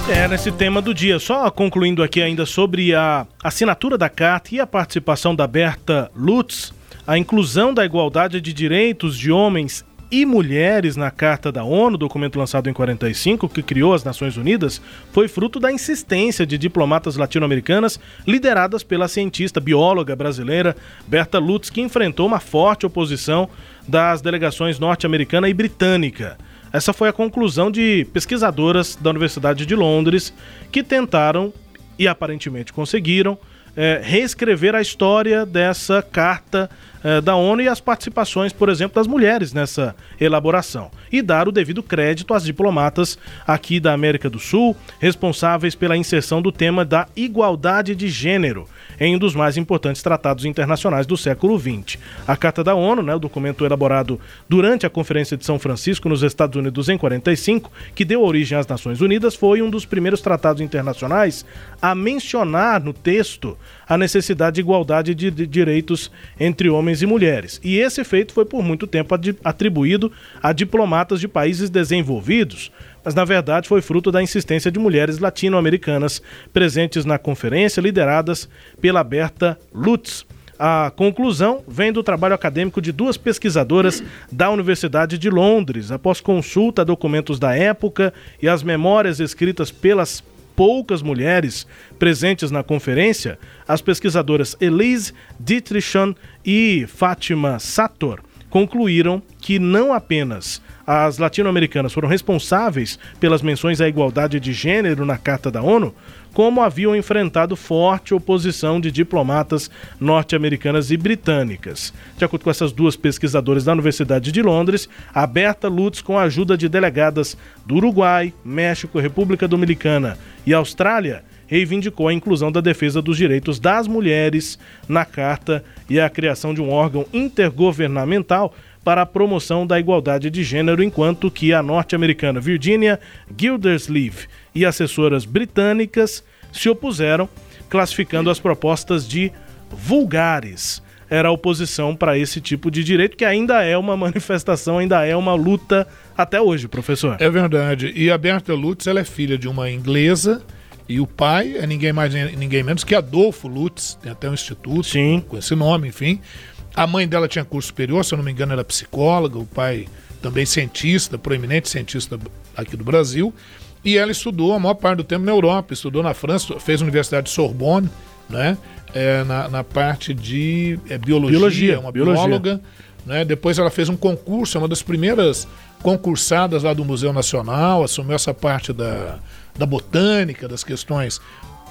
É, nesse tema do dia. Só concluindo aqui ainda sobre a assinatura da carta e a participação da Berta Lutz, a inclusão da igualdade de direitos de homens e mulheres na Carta da ONU, documento lançado em 45, que criou as Nações Unidas, foi fruto da insistência de diplomatas latino-americanas lideradas pela cientista bióloga brasileira Berta Lutz, que enfrentou uma forte oposição das delegações norte-americana e britânica. Essa foi a conclusão de pesquisadoras da Universidade de Londres que tentaram, e aparentemente conseguiram, é, reescrever a história dessa carta é, da ONU e as participações, por exemplo, das mulheres nessa elaboração. E dar o devido crédito às diplomatas aqui da América do Sul, responsáveis pela inserção do tema da igualdade de gênero em um dos mais importantes tratados internacionais do século XX. A Carta da ONU, né, o documento elaborado durante a Conferência de São Francisco nos Estados Unidos em 45, que deu origem às Nações Unidas, foi um dos primeiros tratados internacionais a mencionar no texto a necessidade de igualdade de direitos entre homens e mulheres. E esse feito foi por muito tempo atribuído a diplomatas de países desenvolvidos, mas na verdade foi fruto da insistência de mulheres latino-americanas presentes na conferência, lideradas pela Berta Lutz. A conclusão vem do trabalho acadêmico de duas pesquisadoras da Universidade de Londres, após consulta a documentos da época e as memórias escritas pelas poucas mulheres presentes na conferência, as pesquisadoras Elise Dietrichon e Fátima Sator concluíram que não apenas as latino-americanas foram responsáveis pelas menções à igualdade de gênero na Carta da ONU, como haviam enfrentado forte oposição de diplomatas norte-americanas e britânicas. De acordo com essas duas pesquisadoras da Universidade de Londres, a Berta Lutz, com a ajuda de delegadas do Uruguai, México, República Dominicana e Austrália, reivindicou a inclusão da defesa dos direitos das mulheres na Carta e a criação de um órgão intergovernamental para a promoção da igualdade de gênero, enquanto que a norte-americana Virginia Gildersleeve e assessoras britânicas se opuseram, classificando as propostas de vulgares. Era a oposição para esse tipo de direito, que ainda é uma manifestação, ainda é uma luta até hoje, professor. É verdade. E a Berta Lutz ela é filha de uma inglesa e o pai é ninguém mais ninguém menos que Adolfo Lutz, tem até um instituto Sim. com esse nome, enfim. A mãe dela tinha curso superior, se eu não me engano, era psicóloga, o pai também cientista, proeminente cientista aqui do Brasil. E ela estudou a maior parte do tempo na Europa, estudou na França, fez a Universidade de Sorbonne, né? É, na, na, parte de é, biologia, biologia, uma biologia. bióloga. Né? Depois ela fez um concurso, é uma das primeiras concursadas lá do Museu Nacional, assumiu essa parte da, da botânica, das questões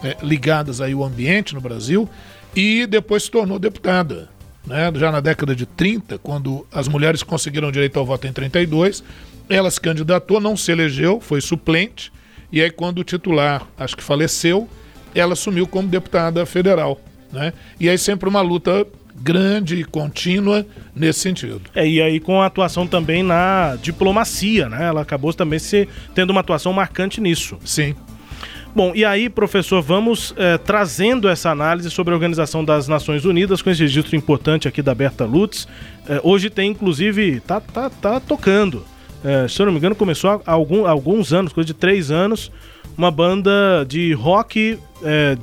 é, ligadas aí ao ambiente no Brasil, e depois se tornou deputada. Né? Já na década de 30, quando as mulheres conseguiram direito ao voto em 32, ela se candidatou, não se elegeu, foi suplente. E aí, quando o titular, acho que faleceu, ela assumiu como deputada federal. Né? E aí, sempre uma luta grande e contínua nesse sentido. É, e aí com a atuação também na diplomacia, né? Ela acabou também se, tendo uma atuação marcante nisso. Sim. Bom, e aí, professor, vamos é, trazendo essa análise sobre a Organização das Nações Unidas, com esse registro importante aqui da Berta Lutz. É, hoje tem, inclusive, tá, tá, tá tocando é, se eu não me engano, começou há algum, alguns anos, coisa de três anos, uma banda de rock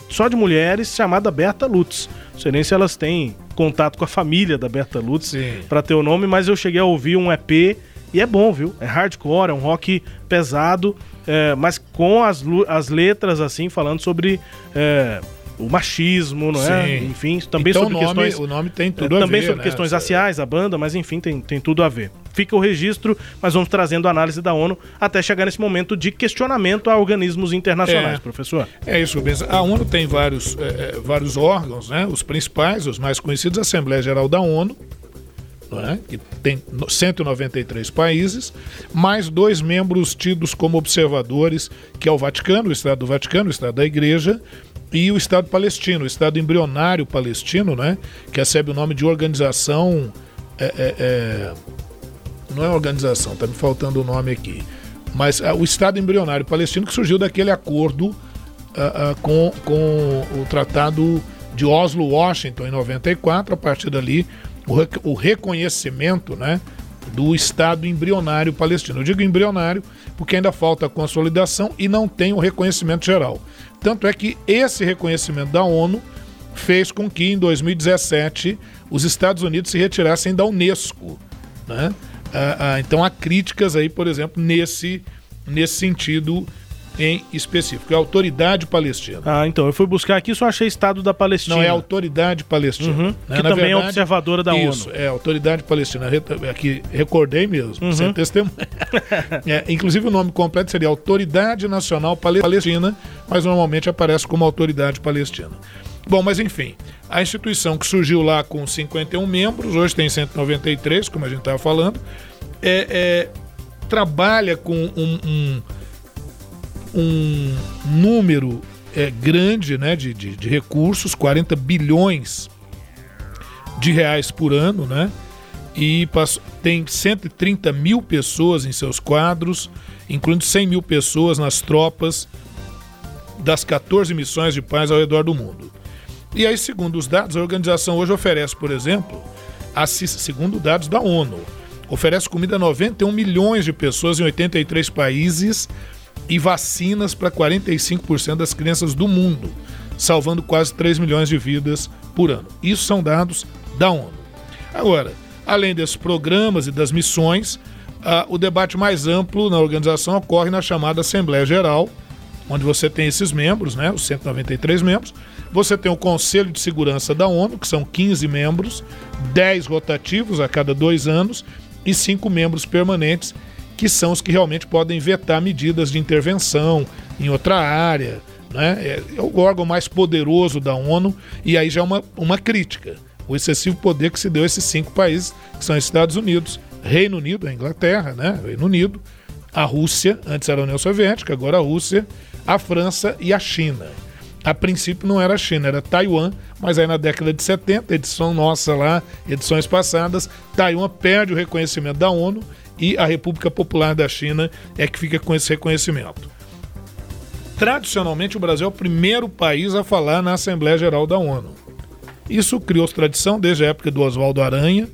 só de mulheres chamada Berta Lutz. Não sei nem se elas têm contato com a família da Berta Lutz para ter o nome, mas eu cheguei a ouvir um EP e é bom, viu? É hardcore, é um rock pesado, é, mas com as, as letras assim, falando sobre é, o machismo, não é? Sim. Enfim, também então, sobre o nome, questões. O nome tem tudo é, a também ver. sobre né? questões raciais, a banda, mas enfim, tem, tem tudo a ver. Fica o registro, mas vamos trazendo a análise da ONU até chegar nesse momento de questionamento a organismos internacionais, é, professor. É isso, Rubens. A ONU tem vários, é, é, vários órgãos, né? Os principais, os mais conhecidos, a Assembleia Geral da ONU, é? que tem 193 países, mais dois membros tidos como observadores, que é o Vaticano, o Estado do Vaticano, o Estado da Igreja, e o Estado palestino, o Estado embrionário palestino, né, que recebe o nome de organização. É, é, é, não é organização, está me faltando o nome aqui. Mas é, o Estado embrionário palestino que surgiu daquele acordo uh, uh, com, com o Tratado de Oslo-Washington em 94, a partir dali o, reconhecimento né, do Estado embrionário palestino. Eu digo embrionário porque ainda falta a consolidação e não tem o reconhecimento geral. Tanto é que esse reconhecimento da ONU fez com que em 2017 os Estados Unidos se retirassem da Unesco. Né? Ah, ah, então há críticas aí, por exemplo, nesse, nesse sentido em específico. É a Autoridade Palestina. Ah, então. Eu fui buscar aqui só achei Estado da Palestina. Não, é a Autoridade Palestina. Uhum, né? Que Na também é verdade, é observadora da isso, ONU. é a Autoridade Palestina. Aqui recordei mesmo, uhum. sem testemunha. é, inclusive o nome completo seria Autoridade Nacional Palestina, mas normalmente aparece como Autoridade Palestina. Bom, mas enfim, a instituição que surgiu lá com 51 membros, hoje tem 193, como a gente estava falando, é, é, trabalha com um, um um número é, grande né, de, de, de, recursos, 40 bilhões de reais por ano, né? E tem 130 mil pessoas em seus quadros, incluindo 100 mil pessoas nas tropas das 14 missões de paz ao redor do mundo. E aí, segundo os dados, a organização hoje oferece, por exemplo, segundo dados da ONU, oferece comida a 91 milhões de pessoas em 83 países e vacinas para 45% das crianças do mundo, salvando quase 3 milhões de vidas por ano. Isso são dados da ONU. Agora, além desses programas e das missões, uh, o debate mais amplo na organização ocorre na chamada Assembleia Geral, onde você tem esses membros, né, os 193 membros. Você tem o Conselho de Segurança da ONU, que são 15 membros, 10 rotativos a cada dois anos e 5 membros permanentes, que são os que realmente podem vetar medidas de intervenção em outra área. Né? É o órgão mais poderoso da ONU e aí já é uma, uma crítica. O excessivo poder que se deu a esses cinco países, que são Estados Unidos, Reino Unido, a Inglaterra, né? Reino Unido, a Rússia, antes era a União Soviética, agora a Rússia, a França e a China. A princípio não era a China, era Taiwan, mas aí na década de 70, edição nossa lá, edições passadas, Taiwan perde o reconhecimento da ONU e a República Popular da China é que fica com esse reconhecimento. Tradicionalmente, o Brasil é o primeiro país a falar na Assembleia Geral da ONU. Isso criou tradição desde a época do Oswaldo Aranha,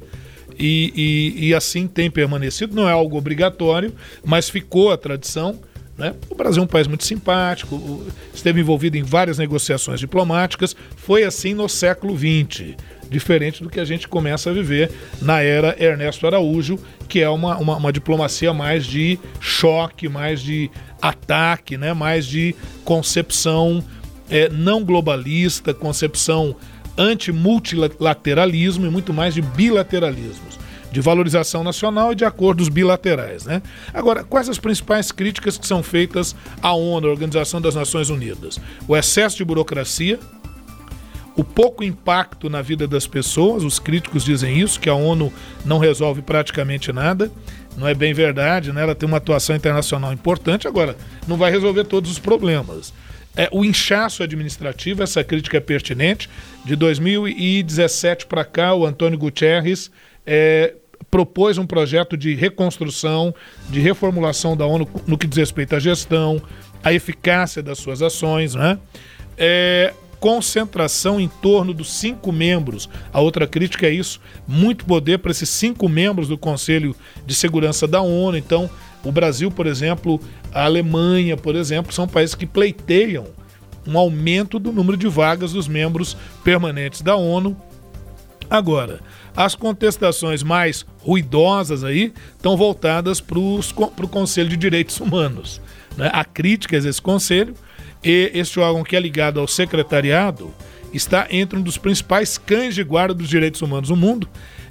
e, e, e, assim tem permanecido. Não é algo obrigatório, mas ficou a tradição. Né? O Brasil é um país muito simpático, esteve envolvido em várias negociações diplomáticas, foi assim no século XX, diferente do que a gente começa a viver na era Ernesto Araújo, que é uma, uma, uma diplomacia mais de choque, mais de ataque, né? mais de concepção é, não globalista, concepção anti-multilateralismo e muito mais de bilateralismos, de valorização nacional e de acordos bilaterais. Né? Agora, quais as principais críticas que são feitas à ONU, à Organização das Nações Unidas? O excesso de burocracia, o pouco impacto na vida das pessoas, os críticos dizem isso, que a ONU não resolve praticamente nada. Não é bem verdade, né? Ela tem uma atuação internacional importante, agora não vai resolver todos os problemas. É, o inchaço administrativo, essa crítica é pertinente. De 2017 para cá, o Antônio Guterres é, propôs um projeto de reconstrução, de reformulação da ONU no que diz respeito à gestão, à eficácia das suas ações, né? É, concentração em torno dos cinco membros. A outra crítica é isso: muito poder para esses cinco membros do Conselho de Segurança da ONU. Então, o Brasil, por exemplo, a Alemanha, por exemplo, são países que pleiteiam um aumento do número de vagas dos membros permanentes da ONU. Agora, as contestações mais ruidosas aí estão voltadas para o Conselho de Direitos Humanos. Né? Há críticas a esse conselho e este órgão que é ligado ao secretariado está entre um dos principais cães de guarda dos direitos humanos no mundo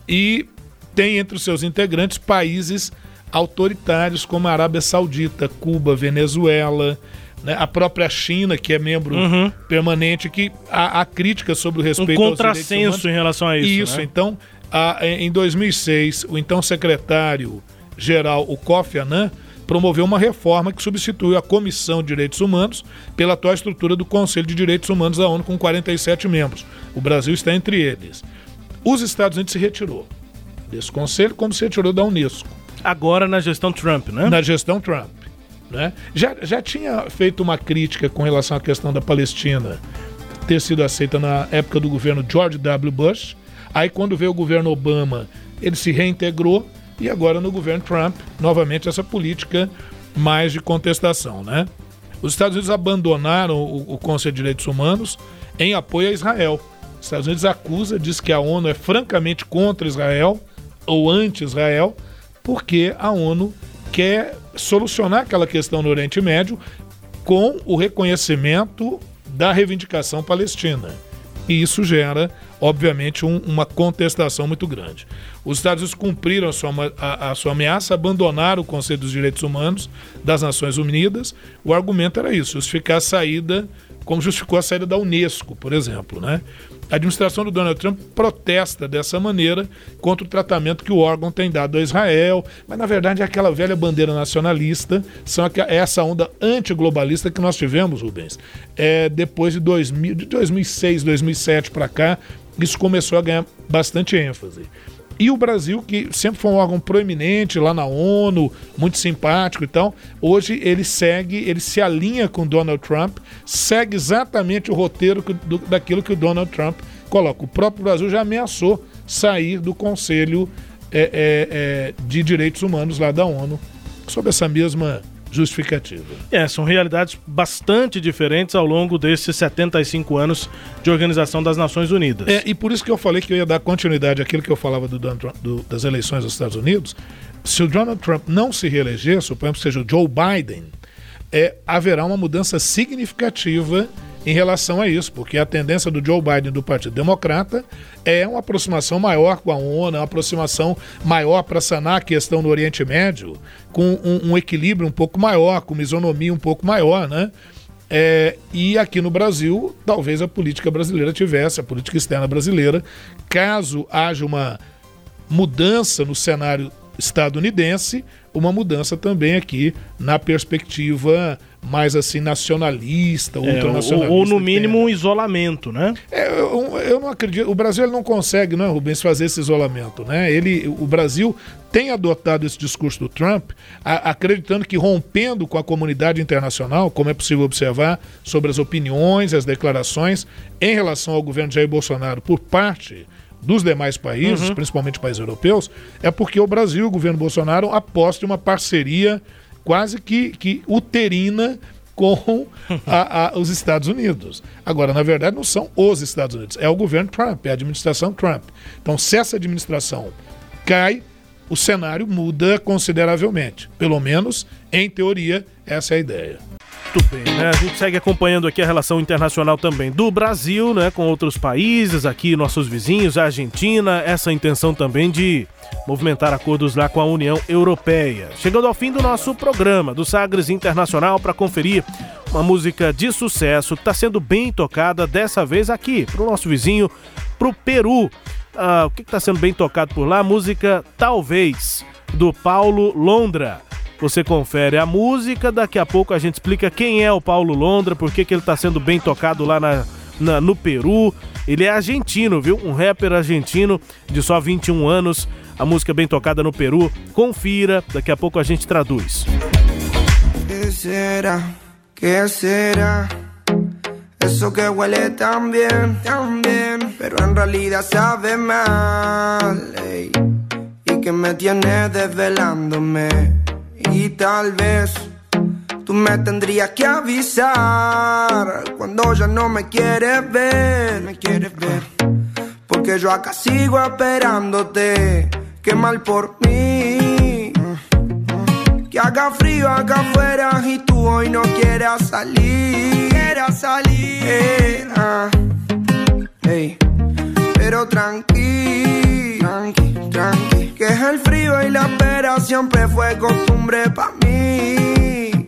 e tem entre os seus integrantes países autoritários como a Arábia Saudita, Cuba, Venezuela, né? a própria China, que é membro uhum. permanente, que há, há críticas sobre o respeito um contrassenso em relação a isso. Isso, né? então, a, em 2006, o então secretário-geral, o Kofi Annan, promoveu uma reforma que substitui a Comissão de Direitos Humanos pela atual estrutura do Conselho de Direitos Humanos da ONU, com 47 membros. O Brasil está entre eles. Os Estados Unidos se retirou desse conselho, como se retirou da Unesco. Agora na gestão Trump, né? Na gestão Trump. Né? Já, já tinha feito uma crítica com relação à questão da Palestina ter sido aceita na época do governo George W. Bush. Aí, quando veio o governo Obama, ele se reintegrou e agora no governo Trump, novamente essa política mais de contestação, né? Os Estados Unidos abandonaram o, o Conselho de Direitos Humanos em apoio a Israel. Os Estados Unidos acusa, diz que a ONU é francamente contra Israel ou anti-Israel, porque a ONU quer solucionar aquela questão no Oriente Médio com o reconhecimento da reivindicação palestina. E isso gera, obviamente, um, uma contestação muito grande. Os Estados Unidos cumpriram a sua, a, a sua ameaça, abandonaram o Conselho dos Direitos Humanos das Nações Unidas. O argumento era isso, justificar a saída, como justificou a saída da Unesco, por exemplo. Né? A administração do Donald Trump protesta dessa maneira contra o tratamento que o órgão tem dado a Israel, mas na verdade é aquela velha bandeira nacionalista, são é essa onda antiglobalista que nós tivemos, Rubens, é, depois de, 2000, de 2006, 2007 para cá, isso começou a ganhar bastante ênfase. E o Brasil, que sempre foi um órgão proeminente lá na ONU, muito simpático e tal, hoje ele segue, ele se alinha com Donald Trump, segue exatamente o roteiro que, do, daquilo que o Donald Trump coloca. O próprio Brasil já ameaçou sair do Conselho é, é, é, de Direitos Humanos lá da ONU, sob essa mesma justificativa. É, são realidades bastante diferentes ao longo desses 75 anos de Organização das Nações Unidas. É, e por isso que eu falei que eu ia dar continuidade àquilo que eu falava do, do, das eleições dos Estados Unidos. Se o Donald Trump não se reeleger, suponhamos que seja o Joe Biden, é, haverá uma mudança significativa em relação a isso, porque a tendência do Joe Biden do Partido Democrata é uma aproximação maior com a ONU, uma aproximação maior para sanar a questão do Oriente Médio, com um, um, equilíbrio um pouco maior, com uma isonomia um pouco maior, né? É, e aqui no Brasil, talvez a política brasileira tivesse, a política externa brasileira, caso haja uma mudança no cenário estadunidense, uma mudança também aqui na perspectiva mais assim nacionalista, é, ultranacionalista. Ou, ou, no mínimo um isolamento, né? É, eu, eu, não acredito. O Brasil não consegue, não, é, Rubens, fazer esse isolamento, né? Ele, o Brasil tem adotado esse discurso do Trump, a, acreditando que rompendo com a comunidade internacional, como é possível observar sobre as opiniões, as declarações em relação ao governo de Jair Bolsonaro por parte dos demais países, uhum. principalmente países europeus, é porque o Brasil, o governo Bolsonaro, aposta em uma parceria quase que, que uterina com a, a, os Estados Unidos. Agora, na verdade, não são os Estados Unidos, é o governo Trump, é a administração Trump. Então, se essa administração cai, o cenário muda consideravelmente. Pelo menos, em teoria, essa é a ideia. Muito bem, né? A gente segue acompanhando aqui a relação internacional também do Brasil, né, com outros países, aqui nossos vizinhos, a Argentina, essa intenção também de movimentar acordos lá com a União Europeia. Chegando ao fim do nosso programa do Sagres Internacional para conferir uma música de sucesso, está sendo bem tocada dessa vez aqui, para o nosso vizinho, para o Peru. Ah, o que está sendo bem tocado por lá? Música Talvez, do Paulo Londra. Você confere a música, daqui a pouco a gente explica quem é o Paulo Londra, por que, que ele está sendo bem tocado lá na, na, no Peru. Ele é argentino, viu? Um rapper argentino de só 21 anos. A música bem tocada no Peru. Confira, daqui a pouco a gente traduz. Que será? Que será? Eso que huele tan bien, tan bien, pero en realidad sabe mal. Ey, y que me tiene desvelándome. Y tal vez tú me tendrías que avisar cuando ya no me quieres ver, me quieres ver. Porque yo acá sigo esperándote, qué mal por mí. Que haga frío acá afuera y tú hoy no quieras salir. Quieras salir. Eh, ah, Pero tranqui, tranqui, tranqui que es el frío y la espera siempre fue costumbre para mí.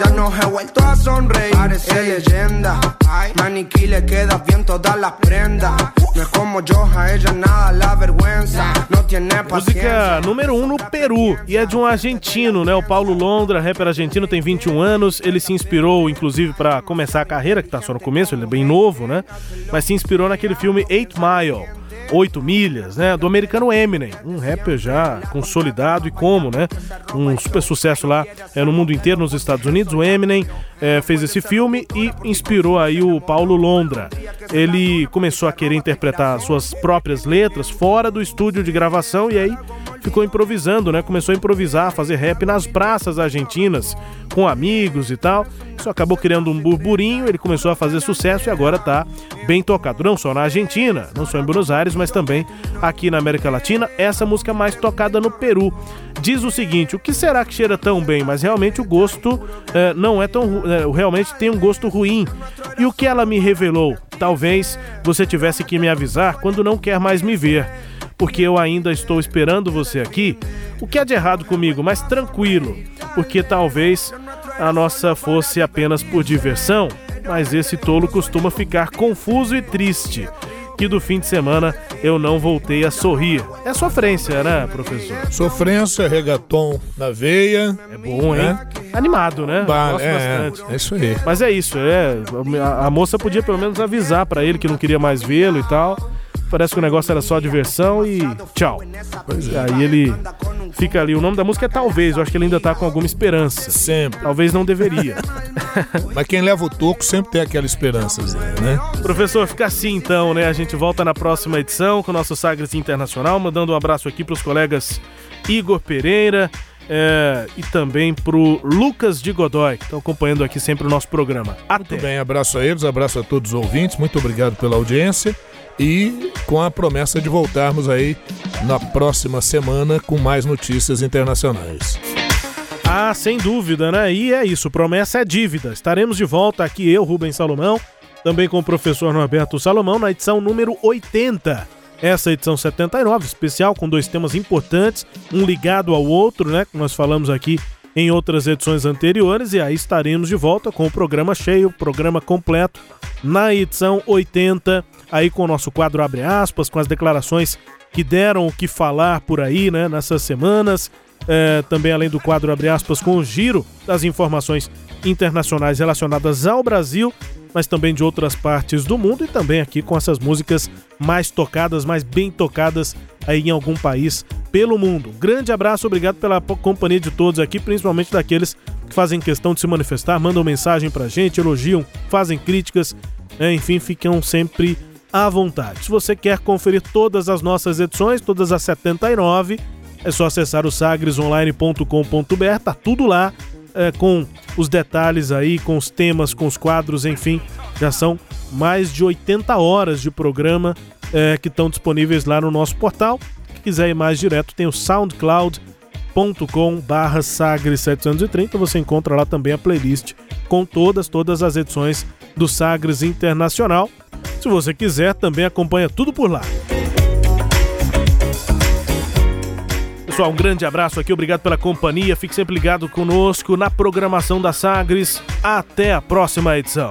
ya no he vuelto a sonreír. Parece leyenda. Maniquí le queda bien todas las prendas. No es como yo, a ella nada la vergüenza. No tiene Música número 1 um no Peru e é de um argentino, né? O Paulo Londra, rapper argentino, tem 21 anos. Ele se inspirou, inclusive, para começar a carreira, que tá só no começo, ele é bem novo, né? Mas se inspirou naquele filme Eight Mile 8 milhas, né? Do americano Eminem, um rapper já consolidado e como, né? Um super sucesso lá é, no mundo inteiro, nos Estados Unidos. O Eminem é, fez esse filme e inspirou aí o Paulo Londra. Ele começou a querer interpretar suas próprias letras fora do estúdio de gravação e aí ficou improvisando, né? Começou a improvisar, fazer rap nas praças argentinas, com amigos e tal. Isso acabou criando um burburinho, ele começou a fazer sucesso e agora tá bem tocado. Não só na Argentina, não só em Buenos Aires, mas também aqui na América Latina. Essa música mais tocada no Peru. Diz o seguinte: o que será que cheira tão bem? Mas realmente o gosto é, não é tão. É, realmente tem um gosto ruim. E o que ela me revelou? Talvez você tivesse que me avisar quando não quer mais me ver porque eu ainda estou esperando você aqui. O que há de errado comigo? Mas tranquilo, porque talvez a nossa fosse apenas por diversão, mas esse tolo costuma ficar confuso e triste. Que do fim de semana eu não voltei a sorrir. É sofrência, né, professor? Sofrência, regaton na veia. É bom, hein? Né? Animado, né? Bah, Gosto é, bastante. É isso aí. Mas é isso, é. A, a moça podia pelo menos avisar para ele que não queria mais vê-lo e tal. Parece que o negócio era só diversão e tchau. É. Aí ele fica ali. O nome da música é Talvez. Eu acho que ele ainda tá com alguma esperança. Sempre. Talvez não deveria. Mas quem leva o toco sempre tem aquela esperança, né? Professor, fica assim então, né? A gente volta na próxima edição com o nosso Sagres Internacional. Mandando um abraço aqui para os colegas Igor Pereira é, e também pro Lucas de Godoy, que estão acompanhando aqui sempre o nosso programa. Até. Muito bem, abraço a eles, abraço a todos os ouvintes, muito obrigado pela audiência e com a promessa de voltarmos aí na próxima semana com mais notícias internacionais. Ah, sem dúvida, né? E é isso, promessa é dívida. Estaremos de volta aqui, eu, Rubens Salomão, também com o professor Norberto Salomão, na edição número 80 essa edição 79, especial com dois temas importantes, um ligado ao outro, né, que nós falamos aqui em outras edições anteriores, e aí estaremos de volta com o programa cheio, programa completo, na edição 80, aí com o nosso quadro Abre Aspas, com as declarações que deram o que falar por aí, né, nessas semanas, é, também além do quadro Abre Aspas, com o giro das informações internacionais relacionadas ao Brasil mas também de outras partes do mundo e também aqui com essas músicas mais tocadas, mais bem tocadas aí em algum país pelo mundo. Grande abraço, obrigado pela companhia de todos aqui, principalmente daqueles que fazem questão de se manifestar, mandam mensagem pra gente, elogiam, fazem críticas, né? enfim, ficam sempre à vontade. Se você quer conferir todas as nossas edições, todas as 79, é só acessar o sagresonline.com.br, tá tudo lá é, com os detalhes aí, com os temas, com os quadros, enfim. Já são mais de 80 horas de programa é, que estão disponíveis lá no nosso portal. Se quiser ir mais direto, tem o soundcloud.com barra Sagre 730. Você encontra lá também a playlist com todas, todas as edições do Sagres Internacional. Se você quiser, também acompanha tudo por lá. Pessoal, um grande abraço aqui, obrigado pela companhia. Fique sempre ligado conosco na programação da Sagres. Até a próxima edição.